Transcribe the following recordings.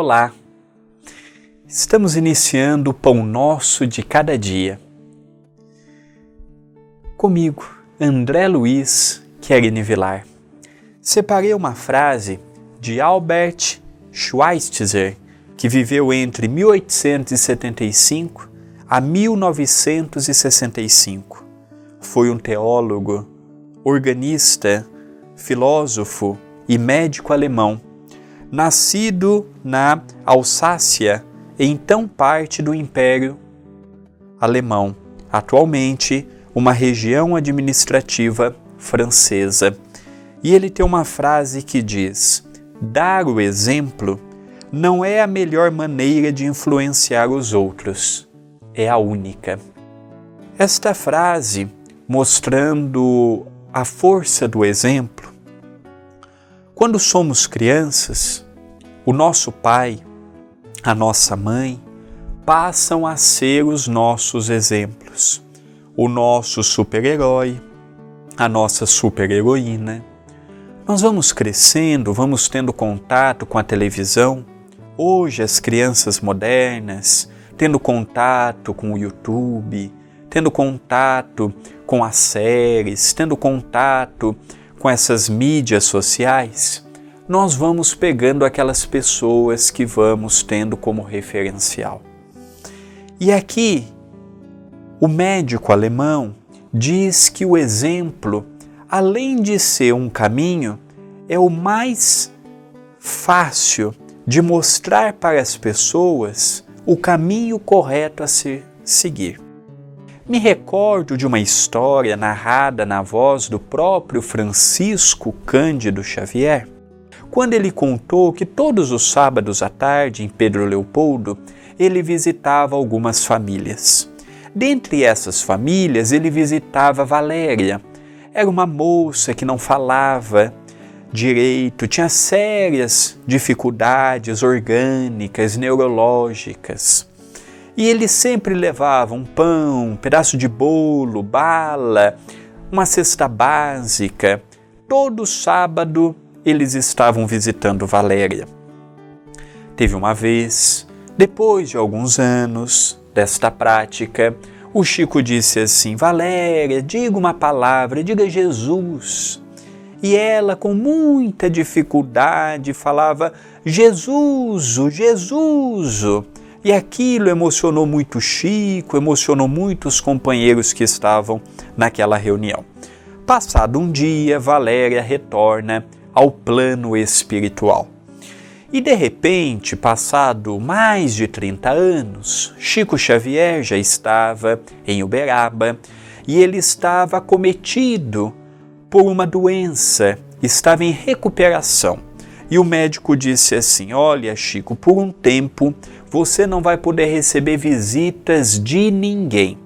Olá! Estamos iniciando o Pão Nosso de Cada Dia. Comigo, André Luiz Querini Vilar. Separei uma frase de Albert Schweitzer, que viveu entre 1875 a 1965. Foi um teólogo, organista, filósofo e médico alemão nascido na Alsácia, então parte do Império Alemão, atualmente uma região administrativa francesa. E ele tem uma frase que diz: Dar o exemplo não é a melhor maneira de influenciar os outros, é a única. Esta frase, mostrando a força do exemplo, quando somos crianças, o nosso pai, a nossa mãe, passam a ser os nossos exemplos. O nosso super-herói, a nossa super-heroína. Nós vamos crescendo, vamos tendo contato com a televisão. Hoje, as crianças modernas, tendo contato com o YouTube, tendo contato com as séries, tendo contato com essas mídias sociais, nós vamos pegando aquelas pessoas que vamos tendo como referencial. E aqui, o médico alemão diz que o exemplo, além de ser um caminho, é o mais fácil de mostrar para as pessoas o caminho correto a se seguir. Me recordo de uma história narrada na voz do próprio Francisco Cândido Xavier, quando ele contou que todos os sábados à tarde, em Pedro Leopoldo, ele visitava algumas famílias. Dentre essas famílias, ele visitava Valéria. Era uma moça que não falava direito, tinha sérias dificuldades orgânicas, neurológicas. E ele sempre levava um pão, um pedaço de bolo, bala, uma cesta básica. Todo sábado eles estavam visitando Valéria. Teve uma vez, depois de alguns anos desta prática, o Chico disse assim: Valéria, diga uma palavra, diga Jesus. E ela, com muita dificuldade, falava: Jesus, Jesus. E aquilo emocionou muito Chico, emocionou muitos companheiros que estavam naquela reunião. Passado um dia, Valéria retorna ao plano espiritual. E de repente, passado mais de 30 anos, Chico Xavier já estava em Uberaba e ele estava acometido por uma doença, estava em recuperação. E o médico disse assim: Olha, Chico, por um tempo você não vai poder receber visitas de ninguém.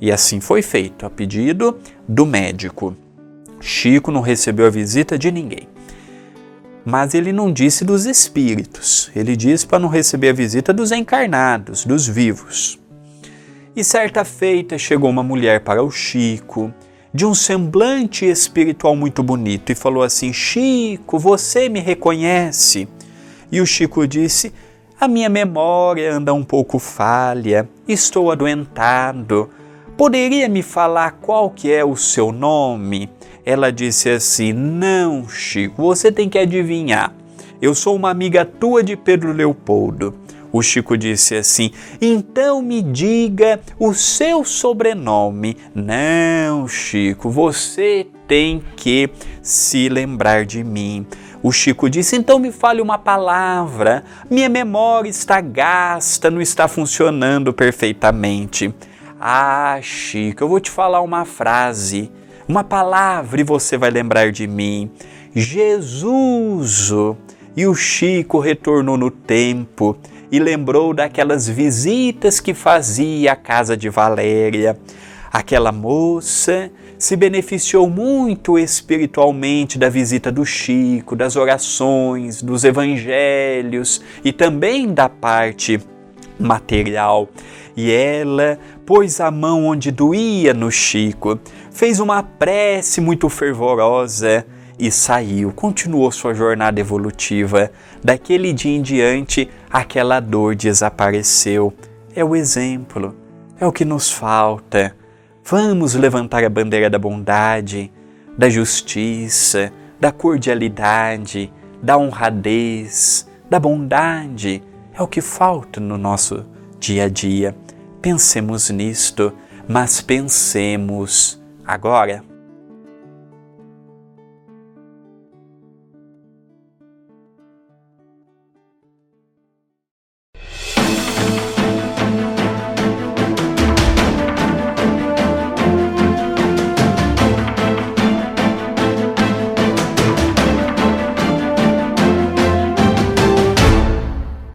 E assim foi feito, a pedido do médico. Chico não recebeu a visita de ninguém. Mas ele não disse dos espíritos, ele disse para não receber a visita dos encarnados, dos vivos. E certa feita chegou uma mulher para o Chico, de um semblante espiritual muito bonito, e falou assim: Chico, você me reconhece? E o Chico disse: a minha memória anda um pouco falha, estou adoentado. Poderia me falar qual que é o seu nome? Ela disse assim: Não, Chico, você tem que adivinhar. Eu sou uma amiga tua de Pedro Leopoldo. O Chico disse assim: Então me diga o seu sobrenome. Não, Chico, você tem que se lembrar de mim. O Chico disse: Então me fale uma palavra. Minha memória está gasta, não está funcionando perfeitamente. Ah, Chico, eu vou te falar uma frase, uma palavra e você vai lembrar de mim. Jesus! E o Chico retornou no tempo e lembrou daquelas visitas que fazia à casa de Valéria. Aquela moça se beneficiou muito espiritualmente da visita do Chico, das orações, dos evangelhos e também da parte material. E ela pôs a mão onde doía no Chico, fez uma prece muito fervorosa e saiu, continuou sua jornada evolutiva. Daquele dia em diante, aquela dor desapareceu. É o exemplo, é o que nos falta. Vamos levantar a bandeira da bondade, da justiça, da cordialidade, da honradez, da bondade. É o que falta no nosso dia a dia. Pensemos nisto, mas pensemos agora